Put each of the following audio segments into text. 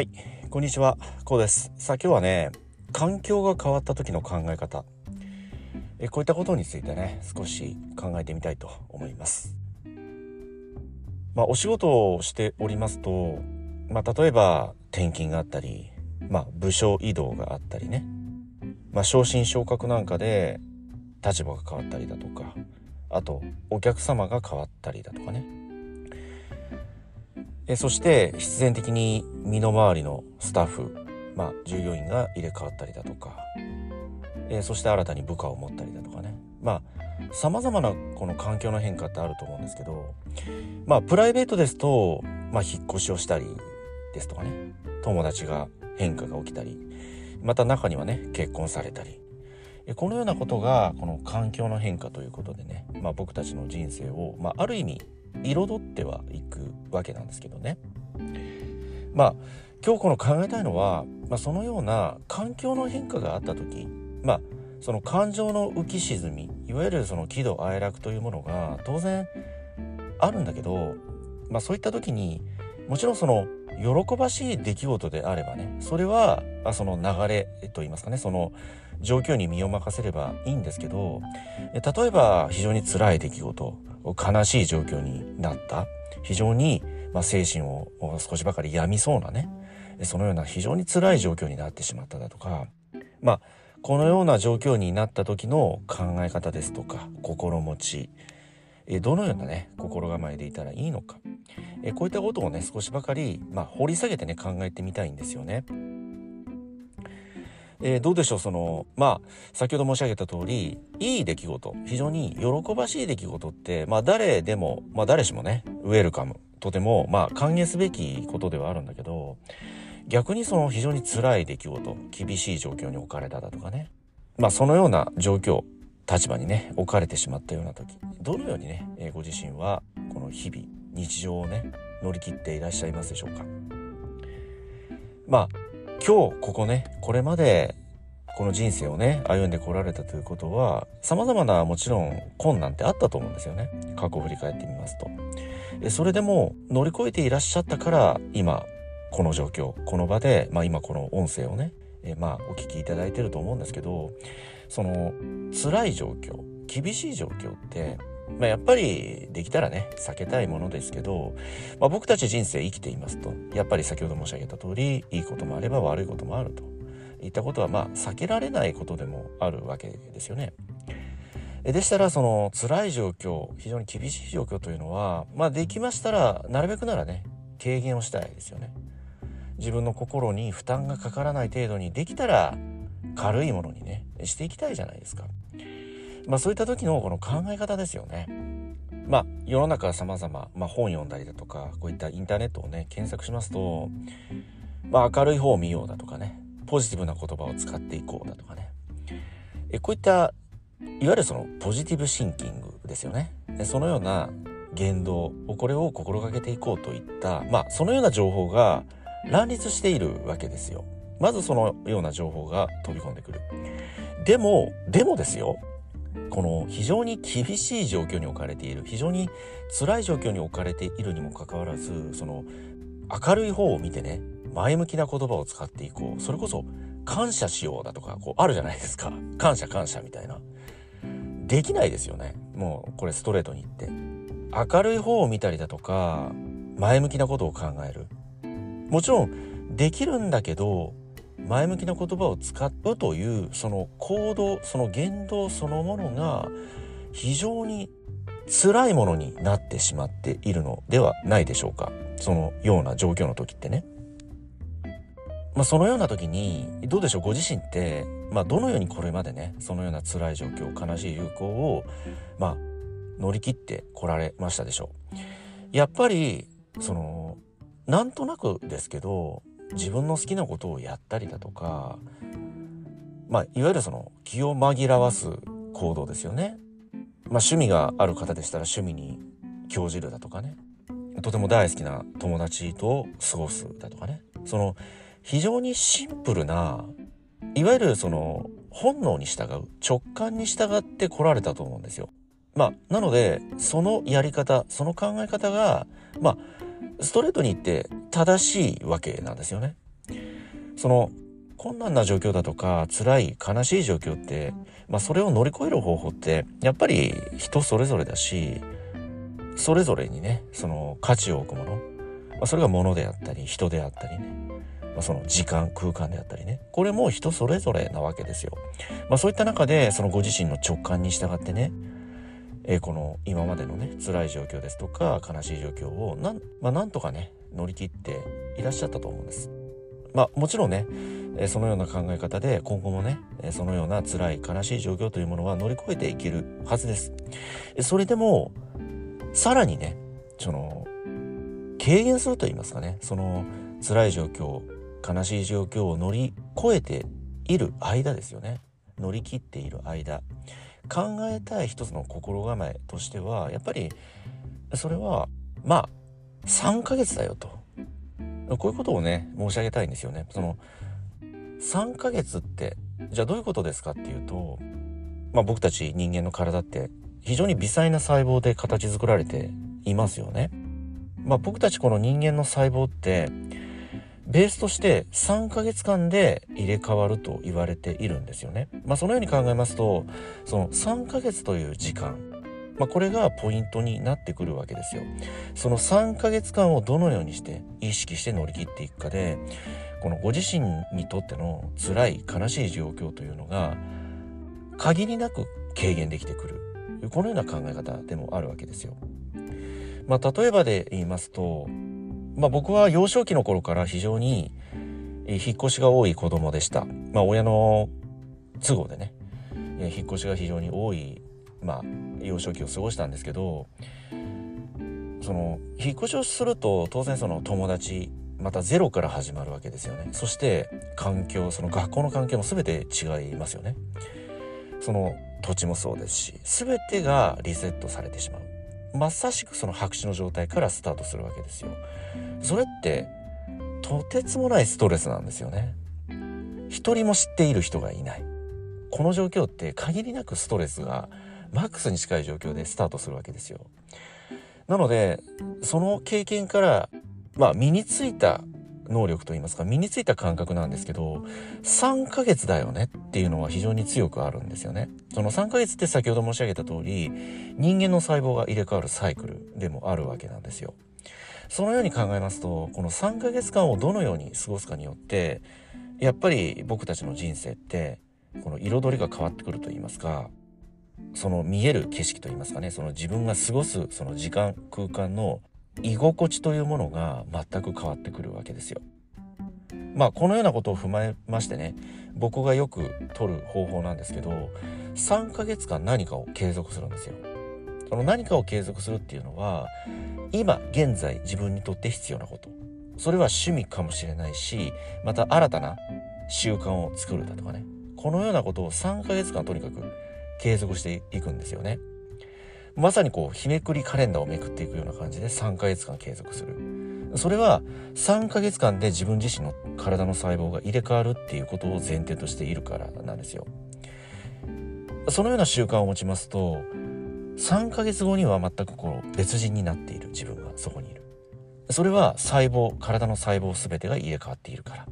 はい、こんにちは、こうです。さあ今日はね、環境が変わった時の考え方、えこういったことについてね、少し考えてみたいと思います。まあお仕事をしておりますと、まあ例えば転勤があったり、まあ部署移動があったりね、まあ昇進昇格なんかで立場が変わったりだとか、あとお客様が変わったりだとかね。えそして必然的に身の回りのスタッフ、まあ、従業員が入れ替わったりだとか、えそして新たに部下を持ったりだとかね。まあさまざまなこの環境の変化ってあると思うんですけどまあプライベートですと、まあ、引っ越しをしたりですとかね。友達が変化が起きたりまた中にはね結婚されたり。えこのようなことがこの環境の変化ということでね、まあ、僕たちの人生を、まあ、ある意味彩ってはいくわけなんですけどね。まあ今日この考えたいのは、まあ、そのような環境の変化があった時まあその感情の浮き沈みいわゆるその喜怒哀楽というものが当然あるんだけど、まあ、そういった時にもちろんその喜ばしい出来事であればねそれは、あ、その流れといいますかねその状況に身を任せればいいんですけど例えば非常に辛い出来事悲しい状況になった。非常に、まあ、精神を少しばかり病みそうなね。そのような非常に辛い状況になってしまっただとか。まあこのような状況になった時の考え方ですとか心持ち。どのようなね心構えでいたらいいのか。こういったことをね少しばかり、まあ、掘り下げてね考えてみたいんですよね。えー、どうでしょうそのまあ先ほど申し上げた通りいい出来事非常に喜ばしい出来事ってまあ誰でもまあ誰しもねウェルカムとてもまあ歓迎すべきことではあるんだけど逆にその非常に辛い出来事厳しい状況に置かれただとかねまあそのような状況立場にね置かれてしまったような時どのようにね、え、ご自身はこの日々日常をね乗り切っていらっしゃいますでしょうか。まあ今日ここねこれまでこの人生をね歩んでこられたということは様々なもちろん困難ってあったと思うんですよね。過去を振り返ってみますと。それでも乗り越えていらっしゃったから今この状況この場で、まあ、今この音声をねえまあお聞きいただいてると思うんですけどその辛い状況厳しい状況ってまあ、やっぱりできたらね避けたいものですけど、まあ、僕たち人生生きていますとやっぱり先ほど申し上げた通りいいこともあれば悪いこともあるといったことはまあ避けられないことでもあるわけですよね。でしたらその辛い状況非常に厳しい状況というのはまあできましたらなるべくならね軽減をしたいですよね。自分の心に負担がかからない程度にできたら軽いものにねしていきたいじゃないですか。まあそういった時のこの考え方ですよね。まあ世の中様々、まあ、本読んだりだとかこういったインターネットをね検索しますと、まあ、明るい方を見ようだとかねポジティブな言葉を使っていこうだとかねえこういったいわゆるそのポジティブシンキングですよね。そのような言動をこれを心がけていこうといったまあそのような情報が乱立しているわけですよ。まずそのような情報が飛び込んでくる。でもでもですよこの非常に厳しい状況に置かれている非常に辛い状況に置かれているにもかかわらずその明るい方を見てね前向きな言葉を使っていこう。それこそ感謝しようだとかこうあるじゃないですか。感謝感謝みたいな。できないですよね。もうこれストレートに言って。明るい方を見たりだとか前向きなことを考える。もちろんできるんだけど前向きな言葉を使うというその行動その言動そのものが非常に辛いものになってしまっているのではないでしょうか。そのような状況の時ってね。まあ、そのような時にどうでしょう？ご自身って、まあ、どのようにこれまでねそのような辛い状況悲しい流行を、まあ、乗り切ってこられましたでしょう？やっぱりそのなんとなくですけど自分の好きなことをやったりだとか、まあ、いわゆるその気を紛らわす行動ですよね。まあ、趣味がある方でしたら趣味に興じるだとかねとても大好きな友達と過ごすだとかねその非常にシンプルないわゆるその本能に従う直感に従って来られたと思うんですよ。まあなのでそのやり方その考え方がまあストレートに言って正しいわけなんですよね。その困難な状況だとか辛い悲しい状況って、まあ、それを乗り越える方法ってやっぱり人それぞれだしそれぞれにねその価値を置くもの、まあ、それが物であったり人であったりね、まあ、その時間空間であったりねこれも人それぞれなわけですよ。ま、そういった中でそのご自身の直感に従ってねえー、この今までのね辛い状況ですとか悲しい状況をなん,、まあ、なんとかね乗り切っていらっしゃったと思うんです。まあもちろんね、えー、そのような考え方で今後もね、えー、そのような辛い悲しい状況というものは乗り越えていけるはずです。それでもさらにねその軽減すると言いますかねその辛い状況悲しい状況を乗り越えている間ですよね乗り切っている間考えたい一つの心構えとしてはやっぱりそれはまあ3ヶ月だよとこういうことをね申し上げたいんですよね。その3ヶ月ってじゃあどういうことですかっていうと、まあ、僕たち人間の体って非常に微細な細胞で形作られていますよね。まあ、僕たちこの人間の細胞ってベースとして3ヶ月間で入れ替わると言われているんですよね。まあ、そのように考えますとその3ヶ月という時間、まあ、これがポイントになってくるわけですよ。その3ヶ月間をどのようにして意識して乗り切っていくかでこのご自身にとっての辛い悲しい状況というのが限りなく軽減できてくるこのような考え方でもあるわけですよ。まあ、例えばで言いますとまあ、僕は幼少期の頃から非常に引っ越しが多い子供でした。まあ、親の都合でね、引っ越しが非常に多い、まあ、幼少期を過ごしたんですけど、その、引っ越しをすると当然その友達、またゼロから始まるわけですよね。そして環境、その学校の環境も全て違いますよね。その土地もそうですし、全てがリセットされてしまう。まさしくその白紙の状態からスタートするわけですよ。それってとてつもないストレスなんですよね。一人も知っている人がいない。この状況って限りなくストレスがマックスに近い状況でスタートするわけですよ。なのでその経験からまあ身についた能力といいますか身についた感覚なんですけど3ヶ月だよねっていうのは非常に強くあるんですよね。その3ヶ月って先ほど申し上げた通り人間の細胞が入れ替わるサイクルでもあるわけなんですよ。そのように考えますとこの3ヶ月間をどのように過ごすかによってやっぱり僕たちの人生ってこの彩りが変わってくると言いますかその見える景色と言いますかねその自分が過ごすその時間空間の居心地というものが全く変わってくるわけですよ。まあこのようなことを踏まえましてね僕がよく取る方法なんですけど3ヶ月間何かを継続するんですよ。その何かを継続するっていうのは今現在自分にとって必要なことそれは趣味かもしれないしまた新たな習慣を作るだとかねこのようなことを3ヶ月間とにかく継続していくんですよね。まさにこう日めくりカレンダーをめくっていくような感じで3ヶ月間継続する。それは3ヶ月間で自分自身の体の細胞が入れ替わるっていうことを前提としているからなんですよ。そのような習慣を持ちますと3ヶ月後には全くこう別人になっている自分がそこにいる。それは細胞体の細胞全てが入れ替わっているから。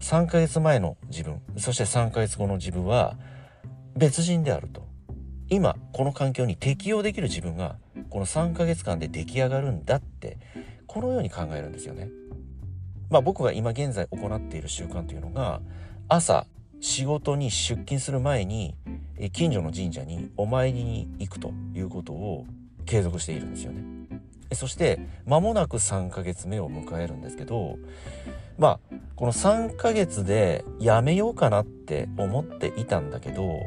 3ヶ月前の自分そして3ヶ月後の自分は別人であると。今この環境に適応できる自分がこの3ヶ月間で出来上がるんだってこのように考えるんですよね。まあ僕が今現在行っている習慣というのが朝仕事に出勤する前に近所の神社にお参りに行くということを継続しているんですよね。そして間もなく3ヶ月目を迎えるんですけどまあこの3ヶ月でやめようかなって思っていたんだけど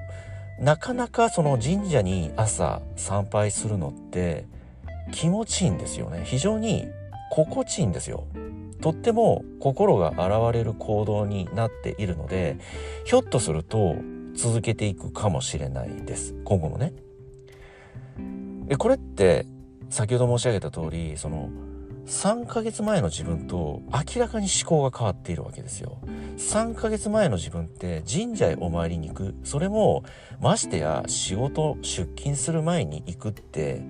なかなかその神社に朝参拝するのって気持ちいいんですよね。非常に心地いいんですよ。とっても心が洗われる行動になっているので、ひょっとすると続けていくかもしれないです。今後もね。これって先ほど申し上げた通り、その3ヶ月前の自分と明らかに思考が変わっているわけですよ。3ヶ月前の自分って神社へお参りに行く。それもましてや仕事出勤する前に行くって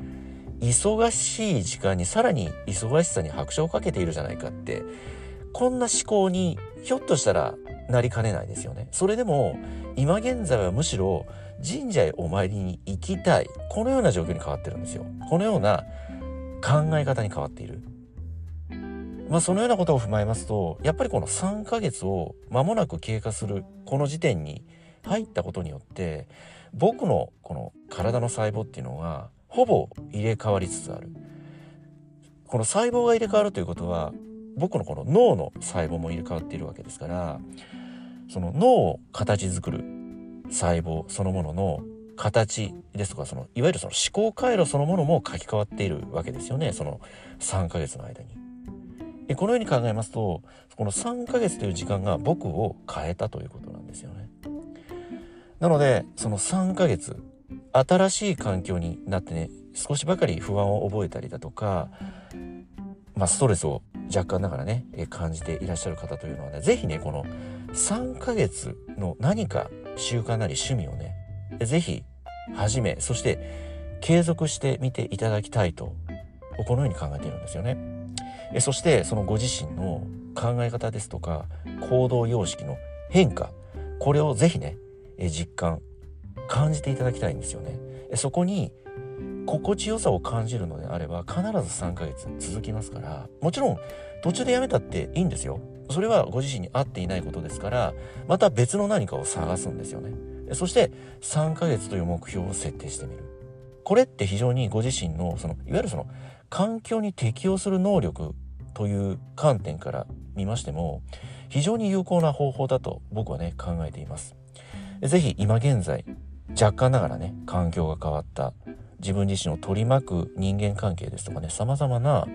忙しい時間にさらに忙しさに拍車をかけているじゃないかってこんな思考にひょっとしたらなりかねないですよね。それでも今現在はむしろ神社へお参りに行きたいこのような状況に変わってるんですよ。このような考え方に変わっている。まあそのようなことを踏まえますとやっぱりこの3ヶ月を間もなく経過するこの時点に入ったことによって僕のこの体の細胞っていうのがほぼ入れ替わりつつある。この細胞が入れ替わるということは僕のこの脳の細胞も入れ替わっているわけですからその脳を形作る細胞そのものの形ですとかそのいわゆるその思考回路そのものも書き換わっているわけですよねその3ヶ月の間に。でこのように考えますとこの3ヶ月という時間が僕を変えたということなんですよね。なのでその3ヶ月新しい環境になってね少しばかり不安を覚えたりだとか、まあ、ストレスを若干ながらね感じていらっしゃる方というのはね是非ねこの3ヶ月の何か習慣なり趣味をね是非始めそして継続してみていただきたいとこのように考えているんですよね。そしてそのご自身の考え方ですとか行動様式の変化これを是非ね実感感じていただきたいんですよね。そこに心地よさを感じるのであれば必ず3ヶ月続きますからもちろん途中でやめたっていいんですよ。それはご自身に合っていないことですからまた別の何かを探すんですよね。そして3ヶ月という目標を設定してみる。これって非常にご自身のそのいわゆるその環境に適応する能力という観点から見ましても非常に有効な方法だと僕はね考えています。ぜひ今現在若干ながらね環境が変わった自分自身を取り巻く人間関係ですとかね様々な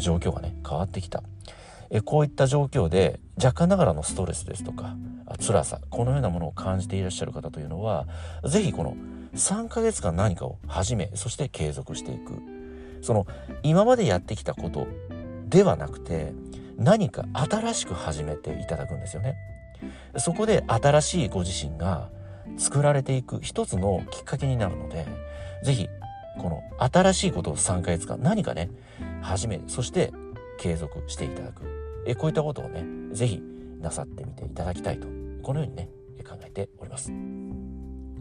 状況がね変わってきたえこういった状況で若干ながらのストレスですとか辛さこのようなものを感じていらっしゃる方というのは是非この3ヶ月間何かを始めそして継続していくその今までやってきたことではなくて何か新しく始めていただくんですよね。そこで新しいご自身が作られていく一つのきっかけになるので是非この新しいことを3ヶ月間何かね始めそして継続していただく。えこういったことをね是非なさってみていただきたいとこのようにね考えております。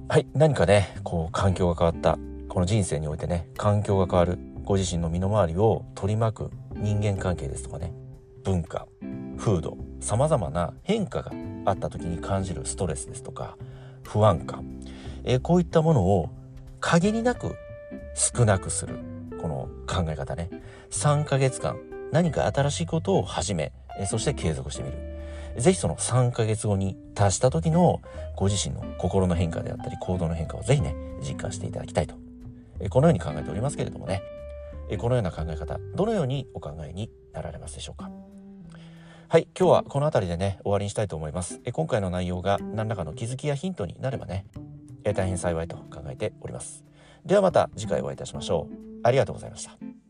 はい何かねこう環境が変わったこの人生においてね環境が変わるご自身の身の回りを取り巻く人間関係ですとかね文化風土さまざまな変化があった時に感じるストレスですとか不安感、えこういったものを限りなく少なくするこの考え方ね。3ヶ月間何か新しいことを始めそして継続してみる。是非その3ヶ月後に達した時のご自身の心の変化であったり行動の変化を是非ね実感していただきたいと。このように考えておりますけれどもね。このような考え方どのようにお考えになられますでしょうか？はい今日はこの辺りでね終わりにしたいと思います。今回の内容が何らかの気づきやヒントになればね大変幸いと考えております。ではまた次回お会いいたしましょう。ありがとうございました。